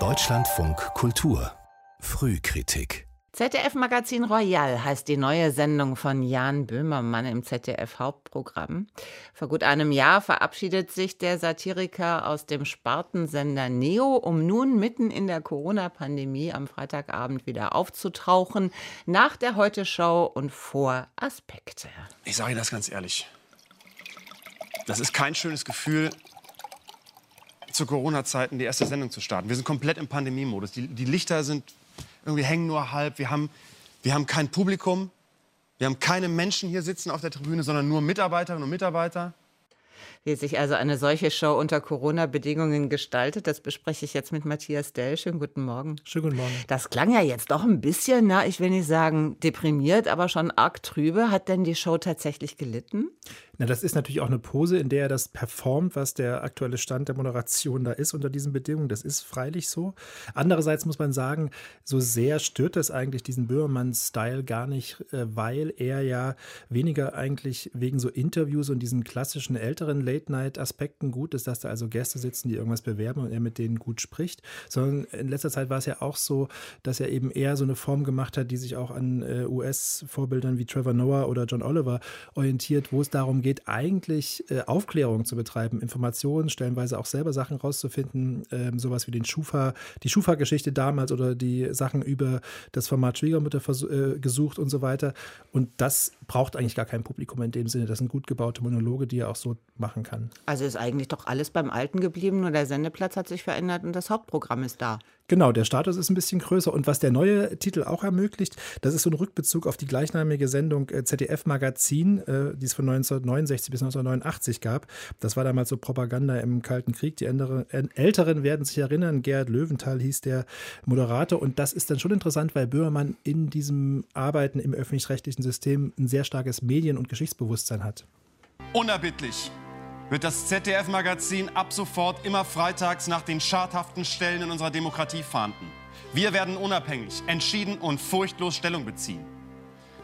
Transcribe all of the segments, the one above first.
Deutschlandfunk Kultur Frühkritik ZDF-Magazin Royal heißt die neue Sendung von Jan Böhmermann im ZDF-Hauptprogramm. Vor gut einem Jahr verabschiedet sich der Satiriker aus dem Spartensender Neo, um nun mitten in der Corona-Pandemie am Freitagabend wieder aufzutauchen, nach der Heute-Show und vor Aspekte. Ich sage Ihnen das ganz ehrlich. Das ist kein schönes Gefühl, zu Corona-Zeiten die erste Sendung zu starten. Wir sind komplett im Pandemiemodus. Die, die Lichter sind irgendwie hängen nur halb. Wir haben, wir haben kein Publikum. Wir haben keine Menschen hier sitzen auf der Tribüne, sondern nur Mitarbeiterinnen und Mitarbeiter. Wie sich also eine solche Show unter Corona-Bedingungen gestaltet, das bespreche ich jetzt mit Matthias Dell. Schönen guten Morgen. Schönen guten Morgen. Das klang ja jetzt doch ein bisschen, na, ich will nicht sagen deprimiert, aber schon arg trübe. Hat denn die Show tatsächlich gelitten? Na, das ist natürlich auch eine Pose, in der er das performt, was der aktuelle Stand der Moderation da ist unter diesen Bedingungen. Das ist freilich so. Andererseits muss man sagen, so sehr stört das eigentlich diesen Böhmermann-Style gar nicht, äh, weil er ja weniger eigentlich wegen so Interviews und diesen klassischen älteren Late-Night-Aspekten gut ist, dass da also Gäste sitzen, die irgendwas bewerben und er mit denen gut spricht, sondern in letzter Zeit war es ja auch so, dass er eben eher so eine Form gemacht hat, die sich auch an äh, US-Vorbildern wie Trevor Noah oder John Oliver orientiert, wo es darum geht, eigentlich äh, Aufklärung zu betreiben, Informationen, stellenweise auch selber Sachen rauszufinden, ähm, sowas wie den Schufa, die Schufa-Geschichte damals oder die Sachen über das Format Schwiegermutter äh, gesucht und so weiter. Und das braucht eigentlich gar kein Publikum in dem Sinne. Das sind gut gebaute Monologe, die er auch so machen kann. Also ist eigentlich doch alles beim Alten geblieben, nur der Sendeplatz hat sich verändert und das Hauptprogramm ist da. Genau, der Status ist ein bisschen größer. Und was der neue Titel auch ermöglicht, das ist so ein Rückbezug auf die gleichnamige Sendung äh, ZDF Magazin, äh, die es von 1969 bis 1989 gab. Das war damals so Propaganda im Kalten Krieg. Die Älteren werden sich erinnern, Gerhard Löwenthal hieß der Moderator. Und das ist dann schon interessant, weil Böhmermann in diesem Arbeiten im öffentlich-rechtlichen System ein sehr starkes Medien- und Geschichtsbewusstsein hat. Unerbittlich wird das ZDF-Magazin ab sofort immer freitags nach den schadhaften Stellen in unserer Demokratie fahnden. Wir werden unabhängig, entschieden und furchtlos Stellung beziehen.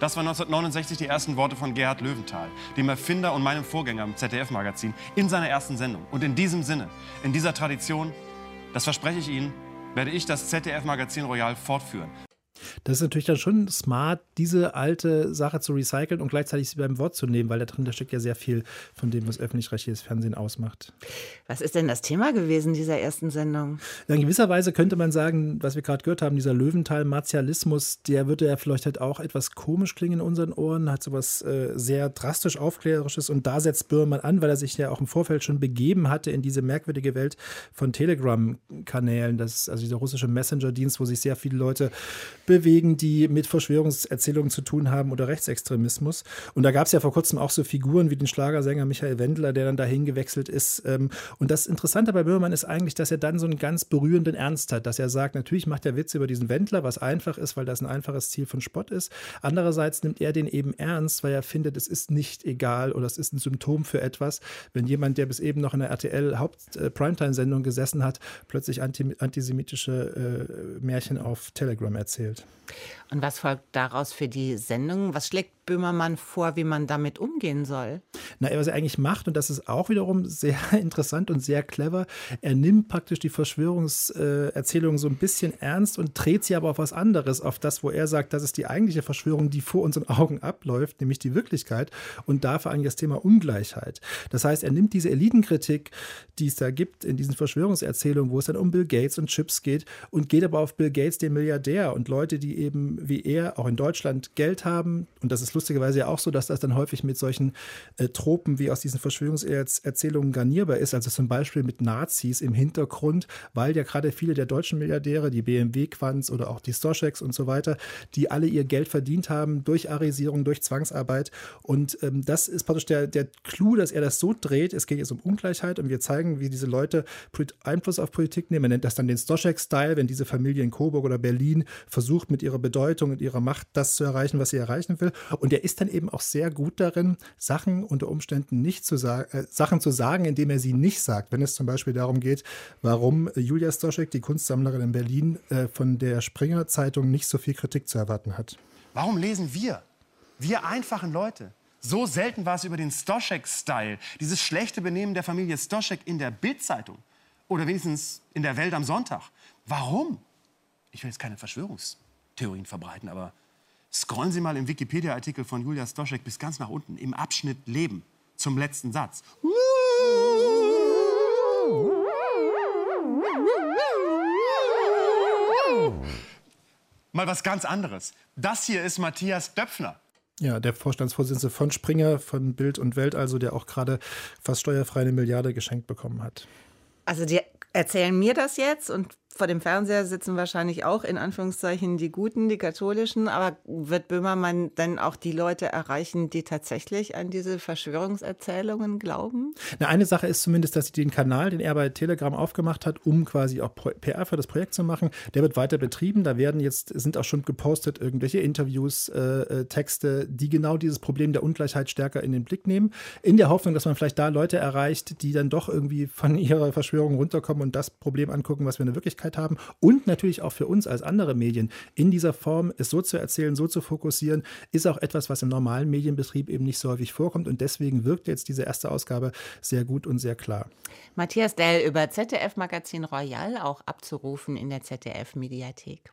Das waren 1969 die ersten Worte von Gerhard Löwenthal, dem Erfinder und meinem Vorgänger im ZDF-Magazin, in seiner ersten Sendung. Und in diesem Sinne, in dieser Tradition, das verspreche ich Ihnen, werde ich das ZDF-Magazin Royal fortführen. Das ist natürlich dann schon smart, diese alte Sache zu recyceln und gleichzeitig sie beim Wort zu nehmen, weil da drin da steckt ja sehr viel von dem, was öffentlich-rechtliches Fernsehen ausmacht. Was ist denn das Thema gewesen dieser ersten Sendung? in gewisser Weise könnte man sagen, was wir gerade gehört haben, dieser Löwenthal-Martialismus, der würde ja vielleicht halt auch etwas komisch klingen in unseren Ohren, hat sowas äh, sehr drastisch Aufklärerisches und da setzt Böhmermann an, weil er sich ja auch im Vorfeld schon begeben hatte in diese merkwürdige Welt von Telegram-Kanälen, das also dieser russische Messenger-Dienst, wo sich sehr viele Leute bewegen, die mit Verschwörungserzählungen zu tun haben oder Rechtsextremismus. Und da gab es ja vor kurzem auch so Figuren wie den Schlagersänger Michael Wendler, der dann dahin gewechselt ist. Ähm, und das Interessante bei Böhmermann ist eigentlich, dass er dann so einen ganz berührenden Ernst hat, dass er sagt, natürlich macht er Witze über diesen Wendler, was einfach ist, weil das ein einfaches Ziel von Spott ist. Andererseits nimmt er den eben ernst, weil er findet, es ist nicht egal oder es ist ein Symptom für etwas, wenn jemand, der bis eben noch in der RTL Haupt-Primetime-Sendung gesessen hat, plötzlich antisemitische äh, Märchen auf Telegram erzählt. Und was folgt daraus für die Sendung? Was schlägt Böhmermann vor, wie man damit umgehen soll? Na, was er eigentlich macht, und das ist auch wiederum sehr interessant und sehr clever, er nimmt praktisch die Verschwörungserzählung so ein bisschen ernst und dreht sie aber auf was anderes, auf das, wo er sagt, das ist die eigentliche Verschwörung, die vor unseren Augen abläuft, nämlich die Wirklichkeit und da vor allem das Thema Ungleichheit. Das heißt, er nimmt diese Elitenkritik, die es da gibt in diesen Verschwörungserzählungen, wo es dann um Bill Gates und Chips geht und geht aber auf Bill Gates, den Milliardär und Leute, die eben wie er auch in Deutschland Geld haben und das ist lustigerweise ja auch so, dass das dann häufig mit solchen äh, Tropen wie aus diesen Verschwörungserzählungen garnierbar ist. Also zum Beispiel mit Nazis im Hintergrund, weil ja gerade viele der deutschen Milliardäre, die BMW-Quants oder auch die Stoscheks und so weiter, die alle ihr Geld verdient haben durch Arisierung, durch Zwangsarbeit. Und ähm, das ist praktisch der, der Clou, dass er das so dreht. Es geht jetzt um Ungleichheit und wir zeigen, wie diese Leute Einfluss auf Politik nehmen. Man nennt das dann den Stoschek-Style, wenn diese Familie in Coburg oder Berlin versucht, mit ihrer Bedeutung und ihrer Macht das zu erreichen, was sie erreichen will. Und er ist dann eben auch sehr gut darin, Sachen unter Umständen nicht zu sagen, äh, Sachen zu sagen, indem er sie nicht sagt. Wenn es zum Beispiel darum geht, warum Julia Stoschek, die Kunstsammlerin in Berlin, äh, von der Springer Zeitung nicht so viel Kritik zu erwarten hat. Warum lesen wir, wir einfachen Leute, so selten war es über den Stoschek-Style, dieses schlechte Benehmen der Familie Stoschek in der Bild-Zeitung? Oder wenigstens in der Welt am Sonntag. Warum? Ich will jetzt keine Verschwörungstheorien verbreiten, aber scrollen Sie mal im Wikipedia-Artikel von Julia Stoschek bis ganz nach unten, im Abschnitt Leben, zum letzten Satz. Mal was ganz anderes. Das hier ist Matthias Döpfner. Ja, der Vorstandsvorsitzende von Springer, von Bild und Welt, also der auch gerade fast steuerfrei eine Milliarde geschenkt bekommen hat. Also die erzählen mir das jetzt und vor dem Fernseher sitzen wahrscheinlich auch in Anführungszeichen die Guten, die Katholischen. Aber wird Böhmermann dann auch die Leute erreichen, die tatsächlich an diese Verschwörungserzählungen glauben? Na, eine Sache ist zumindest, dass sie den Kanal, den er bei Telegram aufgemacht hat, um quasi auch PR für das Projekt zu machen, der wird weiter betrieben. Da werden jetzt, sind auch schon gepostet irgendwelche Interviews, äh, äh Texte, die genau dieses Problem der Ungleichheit stärker in den Blick nehmen. In der Hoffnung, dass man vielleicht da Leute erreicht, die dann doch irgendwie von ihrer Verschwörung runterkommen und das Problem angucken, was wir in der Wirklichkeit Möglichkeit haben und natürlich auch für uns als andere Medien in dieser Form es so zu erzählen, so zu fokussieren, ist auch etwas, was im normalen Medienbetrieb eben nicht so häufig vorkommt und deswegen wirkt jetzt diese erste Ausgabe sehr gut und sehr klar. Matthias Dell über ZDF Magazin Royal auch abzurufen in der ZDF Mediathek.